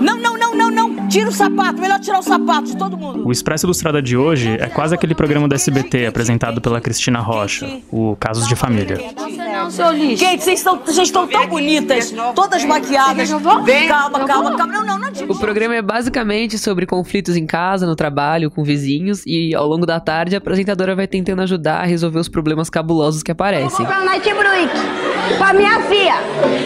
Não, não, não, não, não. Tira o sapato. Melhor tirar o sapato de todo mundo. O Expresso Ilustrada de hoje é quase aquele programa do SBT apresentado pela Cristina Rocha, o Casos de Família. Não, seu lixo. Gente, vocês estão, vocês estão tão bonitas, todas maquiadas. Vem. Calma, calma, calma. Não, não, não. O programa é basicamente sobre conflitos em casa, no trabalho, com vizinhos e ao longo da tarde a apresentadora vai tentando ajudar a resolver os problemas cabulosos que aparecem. Pra Night Bruick, pra minha filha.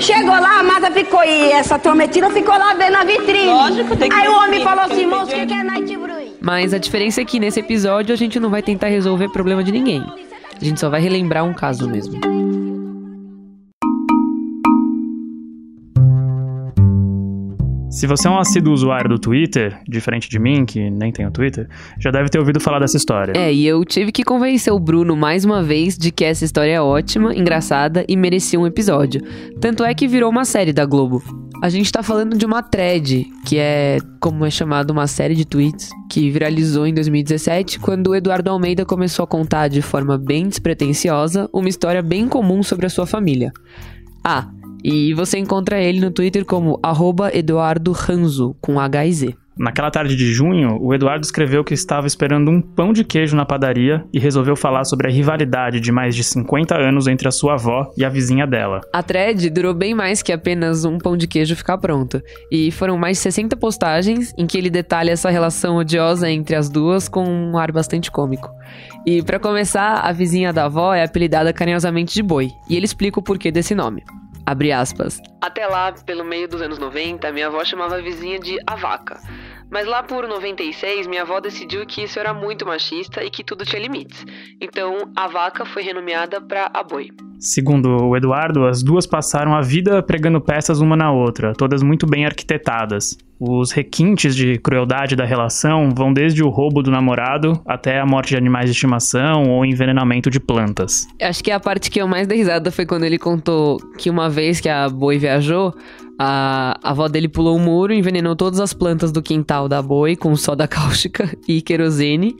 Chegou lá, a mata ficou e essa trometina ficou lá vendo a vitrine. Lógico, tem que Aí o homem falou assim, moço, o que, que é Night Bruick? Mas a diferença é que nesse episódio a gente não vai tentar resolver problema de ninguém. A gente só vai relembrar um caso mesmo. Se você é um assíduo usuário do Twitter, diferente de mim, que nem tenho Twitter, já deve ter ouvido falar dessa história. É, e eu tive que convencer o Bruno mais uma vez de que essa história é ótima, engraçada e merecia um episódio. Tanto é que virou uma série da Globo. A gente tá falando de uma thread, que é como é chamado uma série de tweets, que viralizou em 2017 quando o Eduardo Almeida começou a contar de forma bem despretensiosa uma história bem comum sobre a sua família. Ah, e você encontra ele no Twitter como arroba Eduardo Ranzo, com H e Z. Naquela tarde de junho, o Eduardo escreveu que estava esperando um pão de queijo na padaria e resolveu falar sobre a rivalidade de mais de 50 anos entre a sua avó e a vizinha dela. A thread durou bem mais que apenas um pão de queijo ficar pronto. E foram mais de 60 postagens em que ele detalha essa relação odiosa entre as duas com um ar bastante cômico. E para começar, a vizinha da avó é apelidada carinhosamente de Boi, e ele explica o porquê desse nome. Abre aspas. Até lá, pelo meio dos anos 90, minha avó chamava a vizinha de a vaca. Mas lá por 96, minha avó decidiu que isso era muito machista e que tudo tinha limites. Então, a vaca foi renomeada para a boi. Segundo o Eduardo, as duas passaram a vida pregando peças uma na outra, todas muito bem arquitetadas. Os requintes de crueldade da relação vão desde o roubo do namorado até a morte de animais de estimação ou envenenamento de plantas. Acho que a parte que eu mais dei risada foi quando ele contou que uma vez que a boi viajou, a, a avó dele pulou um muro, envenenou todas as plantas do quintal da boi com soda cáustica e querosene.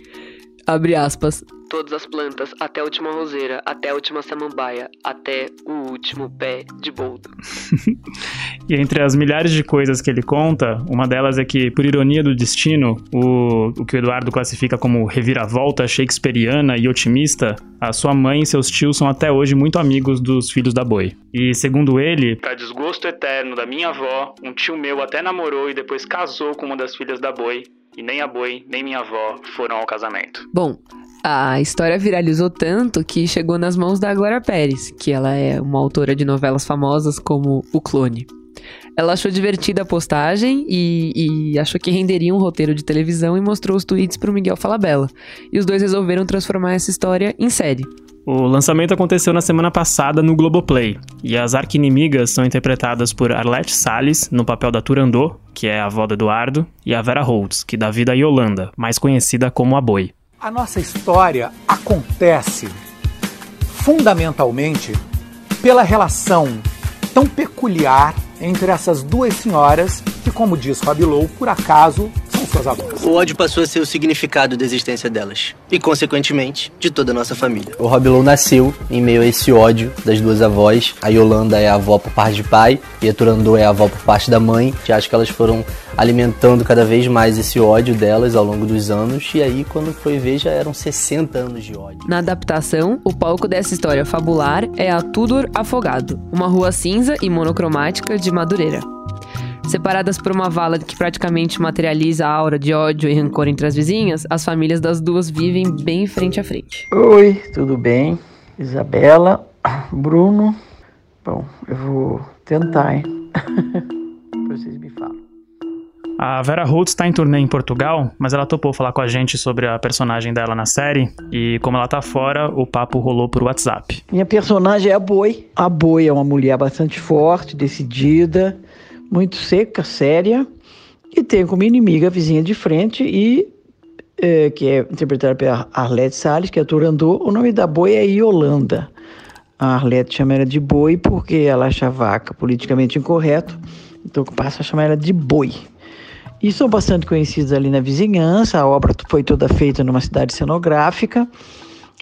Abre aspas. Todas as plantas, até a última roseira, até a última samambaia, até o último pé de boldo. E entre as milhares de coisas que ele conta, uma delas é que, por ironia do destino, o, o que o Eduardo classifica como reviravolta shakespeariana e otimista, a sua mãe e seus tios são até hoje muito amigos dos filhos da Boi. E segundo ele, para desgosto eterno da minha avó, um tio meu até namorou e depois casou com uma das filhas da Boi, e nem a Boi nem minha avó foram ao casamento. Bom, a história viralizou tanto que chegou nas mãos da Glória Pérez, que ela é uma autora de novelas famosas como O Clone. Ela achou divertida a postagem e, e achou que renderia um roteiro de televisão e mostrou os tweets para o Miguel Falabella. E os dois resolveram transformar essa história em série. O lançamento aconteceu na semana passada no Globoplay, e as arquinimigas são interpretadas por Arlette Salles, no papel da Turandot, que é a avó do Eduardo, e a Vera Holtz, que dá vida a Yolanda, mais conhecida como a Boi. A nossa história acontece fundamentalmente pela relação tão peculiar entre essas duas senhoras que, como diz Fabilou, por acaso avós. O ódio passou a ser o significado da existência delas. E, consequentemente, de toda a nossa família. O Robilou nasceu em meio a esse ódio das duas avós. A Yolanda é a avó por parte de pai e a Turandô é a avó por parte da mãe. Que acho que elas foram alimentando cada vez mais esse ódio delas ao longo dos anos. E aí, quando foi ver, já eram 60 anos de ódio. Na adaptação, o palco dessa história fabular é a Tudor Afogado, uma rua cinza e monocromática de Madureira. Separadas por uma vala que praticamente materializa a aura de ódio e rancor entre as vizinhas, as famílias das duas vivem bem frente a frente. Oi, tudo bem? Isabela, Bruno. Bom, eu vou tentar, hein? Vocês me falam. A Vera Holtz está em turnê em Portugal, mas ela topou falar com a gente sobre a personagem dela na série e como ela tá fora, o papo rolou por WhatsApp. Minha personagem é a Boi. A Boi é uma mulher bastante forte, decidida, muito seca, séria, e tem como inimiga a vizinha de frente e é, que é interpretada pela Arlete Salles, que é. O nome da Boi é Yolanda. A Arlete chama ela de Boi porque ela acha vaca politicamente incorreto, então passa a chamar ela de Boi. E são bastante conhecidos ali na vizinhança. A obra foi toda feita numa cidade cenográfica.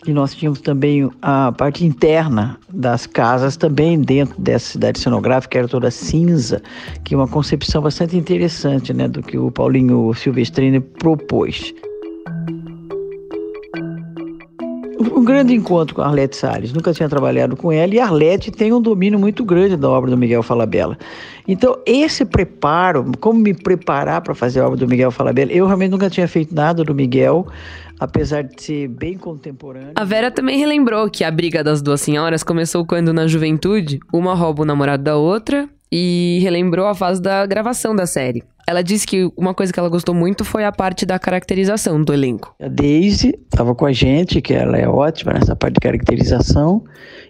E nós tínhamos também a parte interna das casas, também dentro dessa cidade cenográfica, era toda cinza, que é uma concepção bastante interessante né, do que o Paulinho Silvestrini propôs. Um grande encontro com a Arlete Salles. Nunca tinha trabalhado com ela e a Arlete tem um domínio muito grande da obra do Miguel Falabella. Então, esse preparo, como me preparar para fazer a obra do Miguel Falabella, eu realmente nunca tinha feito nada do Miguel, apesar de ser bem contemporâneo. A Vera também relembrou que a briga das duas senhoras começou quando, na juventude, uma rouba o namorado da outra e relembrou a fase da gravação da série. Ela disse que uma coisa que ela gostou muito foi a parte da caracterização do elenco. A Daisy estava com a gente, que ela é ótima nessa parte de caracterização,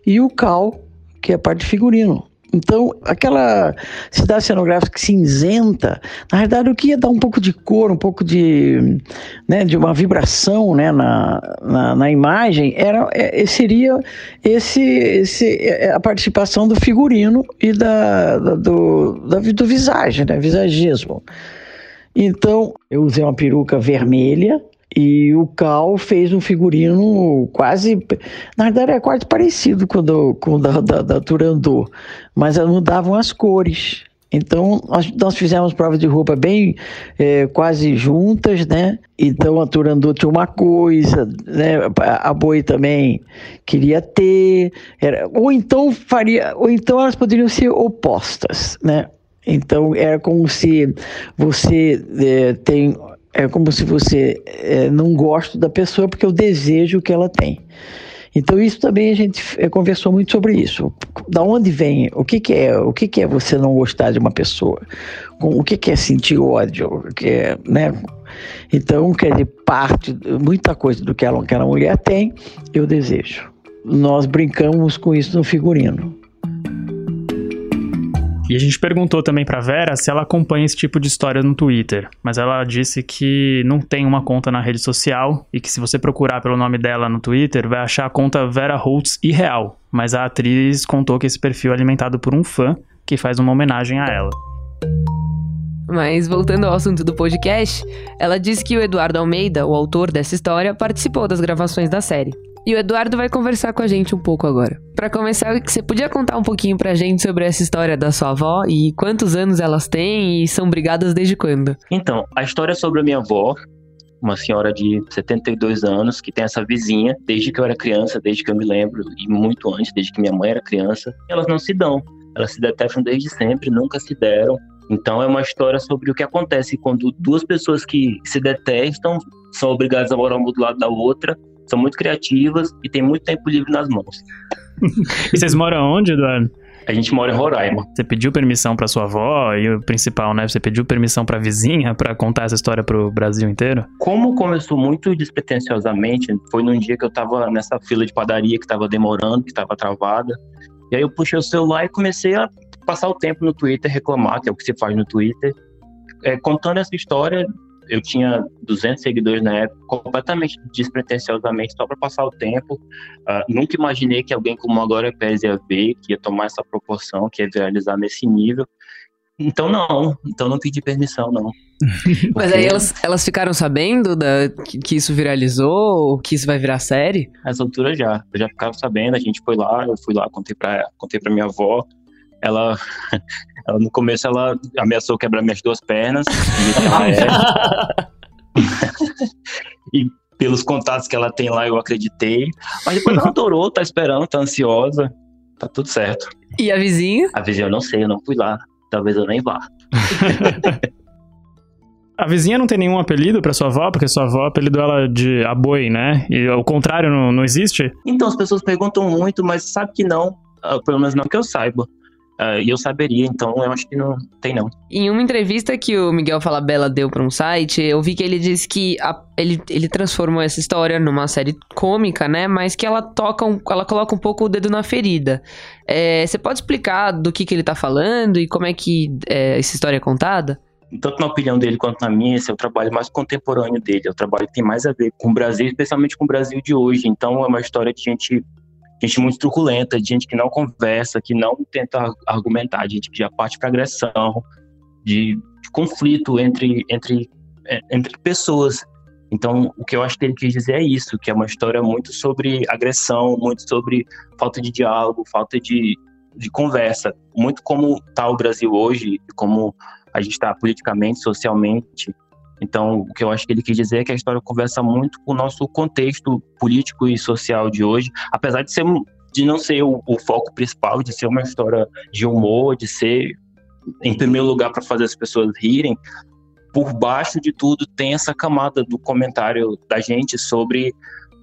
e o Cal, que é a parte de figurino. Então, aquela cidade cenográfica cinzenta, na verdade, o que ia dar um pouco de cor, um pouco de, né, de uma vibração né, na, na, na imagem, era, é, seria esse, esse, é, a participação do figurino e da, da do, da, do visagem, né, visagismo. Então, eu usei uma peruca vermelha, e o Cal fez um figurino quase. Na verdade, é quase parecido com o com o da, da, da Turandot, mas mudavam as cores. Então, nós, nós fizemos provas de roupa bem é, quase juntas, né? Então, a Turandot tinha uma coisa, né? A Boi também queria ter. Era, ou então faria, ou então elas poderiam ser opostas, né? Então, era como se você é, tem é como se você é, não gosta da pessoa porque eu desejo que ela tem. Então isso também a gente é, conversou muito sobre isso. Da onde vem? O que, que é? O que, que é você não gostar de uma pessoa? O que, que é sentir ódio? O que é, né? Então, quer dizer, parte, muita coisa do que ela, aquela mulher tem, eu desejo. Nós brincamos com isso no figurino. E a gente perguntou também pra Vera se ela acompanha esse tipo de história no Twitter, mas ela disse que não tem uma conta na rede social e que se você procurar pelo nome dela no Twitter, vai achar a conta Vera Holtz irreal. Mas a atriz contou que esse perfil é alimentado por um fã que faz uma homenagem a ela. Mas voltando ao assunto do podcast, ela disse que o Eduardo Almeida, o autor dessa história, participou das gravações da série. E o Eduardo vai conversar com a gente um pouco agora. Para começar, você podia contar um pouquinho pra gente sobre essa história da sua avó e quantos anos elas têm e são brigadas desde quando? Então, a história é sobre a minha avó, uma senhora de 72 anos que tem essa vizinha desde que eu era criança, desde que eu me lembro, e muito antes, desde que minha mãe era criança. Elas não se dão, elas se detestam desde sempre, nunca se deram. Então é uma história sobre o que acontece quando duas pessoas que se detestam são obrigadas a morar uma do lado da outra são muito criativas e têm muito tempo livre nas mãos. e vocês moram onde, Eduardo? A gente mora em Roraima. Você pediu permissão para sua avó e o principal, né? Você pediu permissão para vizinha para contar essa história pro Brasil inteiro? Como começou muito despretensiosamente, foi num dia que eu tava nessa fila de padaria que tava demorando, que tava travada. E aí eu puxei o celular e comecei a passar o tempo no Twitter, reclamar, que é o que se faz no Twitter, é, contando essa história eu tinha 200 seguidores na época, completamente despretensiosamente, só para passar o tempo. Uh, nunca imaginei que alguém como a Glória Pérez ia ver, que ia tomar essa proporção, que ia viralizar nesse nível. Então não, então não pedi permissão, não. Porque... Mas aí elas, elas ficaram sabendo da, que, que, isso viralizou, que isso vai virar série? Nessa altura já, já ficaram sabendo, a gente foi lá, eu fui lá, contei pra, contei pra minha avó, ela, ela no começo ela ameaçou quebrar minhas duas pernas. e pelos contatos que ela tem lá, eu acreditei. Mas depois ela adorou, tá esperando, tá ansiosa. Tá tudo certo. E a vizinha? A vizinha eu não sei, eu não fui lá. Talvez eu nem vá. A vizinha não tem nenhum apelido para sua avó, porque sua avó apelidou ela de aboi, né? E o contrário não, não existe? Então, as pessoas perguntam muito, mas sabe que não. Uh, pelo menos não que eu saiba. Uh, e eu saberia, então eu acho que não tem não. Em uma entrevista que o Miguel Falabella deu para um site, eu vi que ele disse que a, ele, ele transformou essa história numa série cômica, né? Mas que ela toca, um, ela coloca um pouco o dedo na ferida. É, você pode explicar do que, que ele tá falando e como é que é, essa história é contada? Tanto na opinião dele quanto na minha, esse é o trabalho mais contemporâneo dele. É o trabalho que tem mais a ver com o Brasil, especialmente com o Brasil de hoje. Então é uma história de gente gente muito truculenta, gente que não conversa, que não tenta argumentar, gente que já parte para agressão, de, de, conflito entre, entre, é, entre pessoas. Então, o que eu acho que ele quis dizer é isso, que é uma história muito sobre agressão, muito sobre falta de diálogo, falta de, de conversa, muito como está o Brasil hoje, como a gente está politicamente, socialmente. Então, o que eu acho que ele quis dizer é que a história conversa muito com o nosso contexto político e social de hoje, apesar de ser de não ser o, o foco principal, de ser uma história de humor, de ser em primeiro lugar para fazer as pessoas rirem, por baixo de tudo tem essa camada do comentário da gente sobre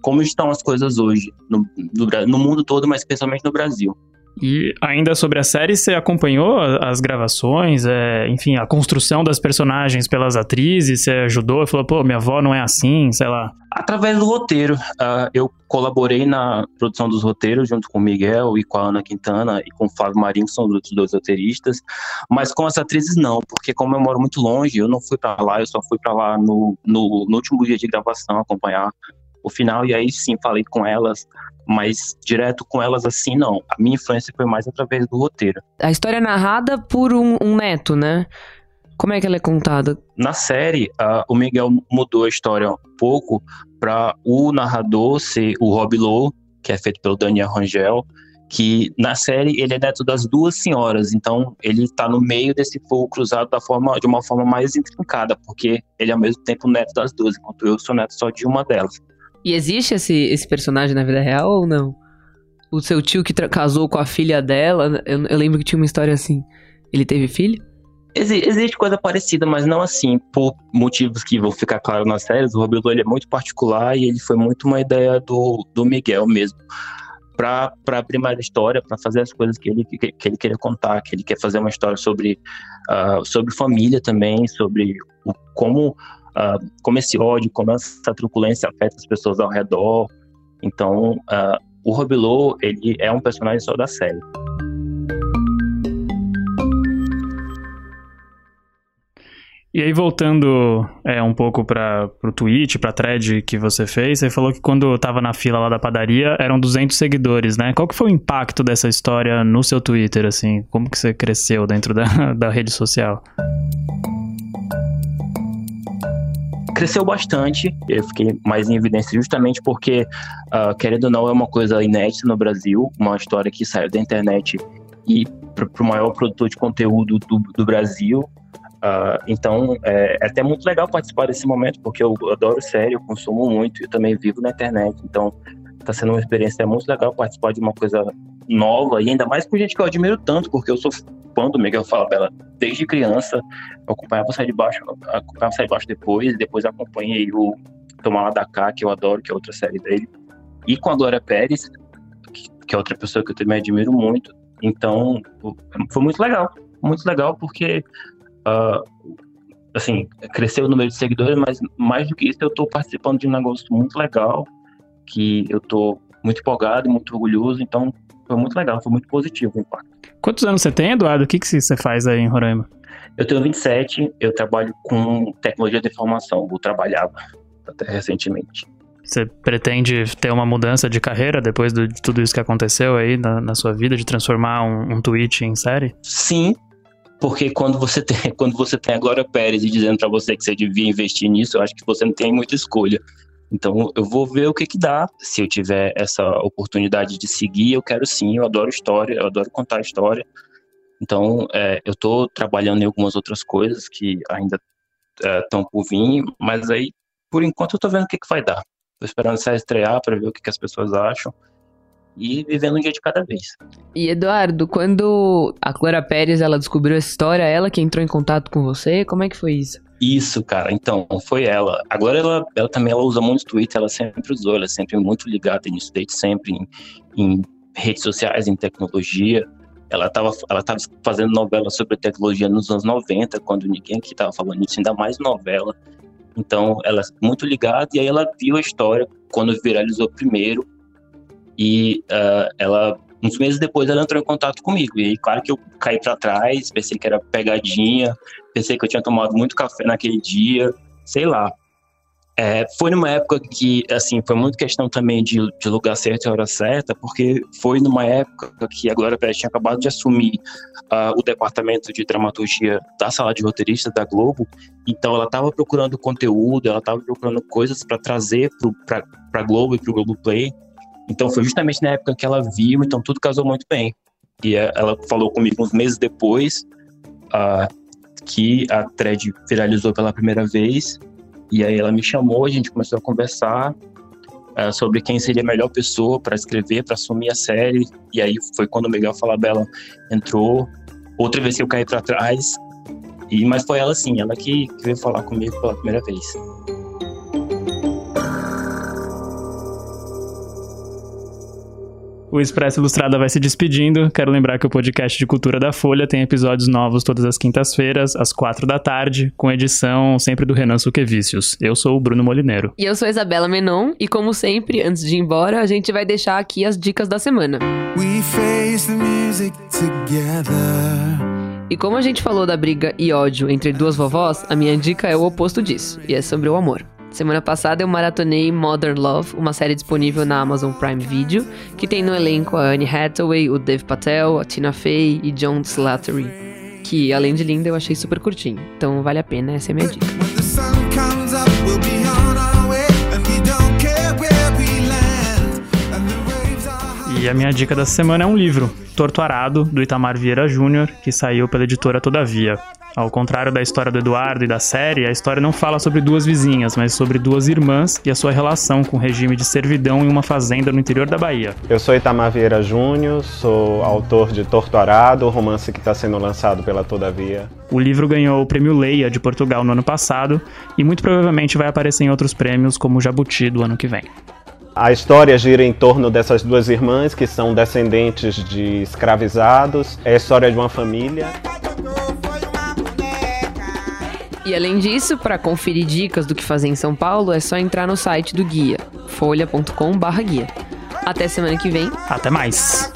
como estão as coisas hoje no, no, no mundo todo, mas especialmente no Brasil. E ainda sobre a série, você acompanhou as gravações, é, enfim, a construção das personagens pelas atrizes, você ajudou, falou, pô, minha avó não é assim, sei lá. Através do roteiro, uh, eu colaborei na produção dos roteiros junto com o Miguel e com a Ana Quintana e com o Flávio Marinho, que são os outros dois roteiristas, mas com as atrizes não, porque como eu moro muito longe, eu não fui para lá, eu só fui para lá no, no, no último dia de gravação acompanhar o final, e aí sim falei com elas, mas direto com elas assim, não. A minha influência foi mais através do roteiro. A história é narrada por um, um neto, né? Como é que ela é contada? Na série, uh, o Miguel mudou a história um pouco para o narrador ser o Rob Lowe, que é feito pelo Daniel Rangel, que na série ele é neto das duas senhoras, então ele está no meio desse fogo cruzado da forma, de uma forma mais intrincada, porque ele é ao mesmo tempo neto das duas, enquanto eu sou neto só de uma delas. E existe esse, esse personagem na vida real ou não? O seu tio que casou com a filha dela, eu, eu, lembro que tinha uma história assim. Ele teve filho? existe coisa parecida, mas não assim, por motivos que vão ficar claros nas séries. O Robilo ele é muito particular e ele foi muito uma ideia do, do Miguel mesmo. Para abrir mais a história, para fazer as coisas que ele, que, que, ele queria contar, que ele quer fazer uma história sobre, uh, sobre família também, sobre o, como uh, como esse ódio, como essa truculência afeta as pessoas ao redor. Então, uh, o Robilô, ele é um personagem só da série. E aí, voltando é, um pouco para o tweet, para thread que você fez, você falou que quando estava na fila lá da padaria eram 200 seguidores, né? Qual que foi o impacto dessa história no seu Twitter, assim? Como que você cresceu dentro da, da rede social? Cresceu bastante, eu fiquei mais em evidência justamente porque, uh, querendo ou não, é uma coisa inédita no Brasil, uma história que saiu da internet e para o maior produtor de conteúdo do, do Brasil. Uh, então, é, é, até muito legal participar desse momento, porque eu adoro série, eu consumo muito, eu também vivo na internet, então está sendo uma experiência muito legal participar de uma coisa nova e ainda mais com gente que eu admiro tanto, porque eu sou fã do Miguel Falabella desde criança. Eu acompanhava o de Baixo, acompanhava o de Baixo depois, depois acompanhei o Tomar Lá da Cá, que eu adoro, que é outra série dele. E com a Glória Pérez, que é outra pessoa que eu também admiro muito. Então, foi muito legal. Muito legal porque, uh, assim, cresceu o número de seguidores, mas mais do que isso, eu estou participando de um negócio muito legal, que eu estou muito empolgado, muito orgulhoso. Então, foi muito legal, foi muito positivo o impacto. Quantos anos você tem, Eduardo? O que, que você faz aí em Roraima? Eu tenho 27, eu trabalho com tecnologia de informação, eu trabalhava até recentemente. Você pretende ter uma mudança de carreira depois de tudo isso que aconteceu aí na, na sua vida, de transformar um, um tweet em série? Sim, porque quando você tem, quando você tem a Glória Pérez dizendo para você que você devia investir nisso, eu acho que você não tem muita escolha. Então eu vou ver o que que dá. Se eu tiver essa oportunidade de seguir, eu quero sim. Eu adoro história, eu adoro contar história. Então é, eu estou trabalhando em algumas outras coisas que ainda estão é, por vir, mas aí por enquanto eu estou vendo o que que vai dar. Estou esperando sair estrear para ver o que que as pessoas acham e vivendo um dia de cada vez. E Eduardo, quando a Clara Pérez ela descobriu essa história, ela que entrou em contato com você, como é que foi isso? Isso, cara. Então, foi ela. Agora ela, ela também ela usa muito Twitter, ela sempre usou, ela é sempre muito ligada nisso, desde sempre em, em redes sociais, em tecnologia. Ela estava ela tava fazendo novela sobre tecnologia nos anos 90, quando ninguém aqui estava falando isso, ainda mais novela. Então, ela é muito ligada, e aí ela viu a história quando viralizou primeiro, e uh, ela Uns meses depois ela entrou em contato comigo. E claro que eu caí para trás, pensei que era pegadinha, pensei que eu tinha tomado muito café naquele dia, sei lá. É, foi numa época que, assim, foi muito questão também de, de lugar certo e hora certa, porque foi numa época que a Glória Pérez tinha acabado de assumir uh, o departamento de dramaturgia da sala de roteiristas da Globo, então ela estava procurando conteúdo, ela estava procurando coisas para trazer para a Globo e para o Globo Play. Então foi justamente na época que ela viu, então tudo casou muito bem. E ela falou comigo uns meses depois uh, que a thread viralizou pela primeira vez e aí ela me chamou, a gente começou a conversar uh, sobre quem seria a melhor pessoa para escrever, para assumir a série. E aí foi quando o Miguel Falabella entrou. Outra vez que eu caí para trás. E, mas foi ela sim, ela que, que veio falar comigo pela primeira vez. O Expresso Ilustrada vai se despedindo. Quero lembrar que o podcast de Cultura da Folha tem episódios novos todas as quintas-feiras, às quatro da tarde, com edição sempre do Renan Suquevicius. Eu sou o Bruno Molineiro. E eu sou a Isabela Menon, e como sempre, antes de ir embora, a gente vai deixar aqui as dicas da semana. E como a gente falou da briga e ódio entre duas vovós, a minha dica é o oposto disso, e é sobre o amor. Semana passada eu maratonei Modern Love, uma série disponível na Amazon Prime Video, que tem no elenco a Anne Hathaway, o Dave Patel, a Tina Fey e John Slattery, que além de linda eu achei super curtinho. Então vale a pena, essa é a minha dica. E a minha dica da semana é um livro, Torturado, do Itamar Vieira Júnior, que saiu pela editora Todavia. Ao contrário da história do Eduardo e da série, a história não fala sobre duas vizinhas, mas sobre duas irmãs e a sua relação com o regime de servidão em uma fazenda no interior da Bahia. Eu sou Itamar Vieira Júnior, sou autor de Torturado, romance que está sendo lançado pela Todavia. O livro ganhou o Prêmio Leia de Portugal no ano passado e muito provavelmente vai aparecer em outros prêmios, como o Jabuti do ano que vem. A história gira em torno dessas duas irmãs que são descendentes de escravizados. É a história de uma família. E além disso, para conferir dicas do que fazer em São Paulo, é só entrar no site do guia, folha.com/guia. Até semana que vem. Até mais.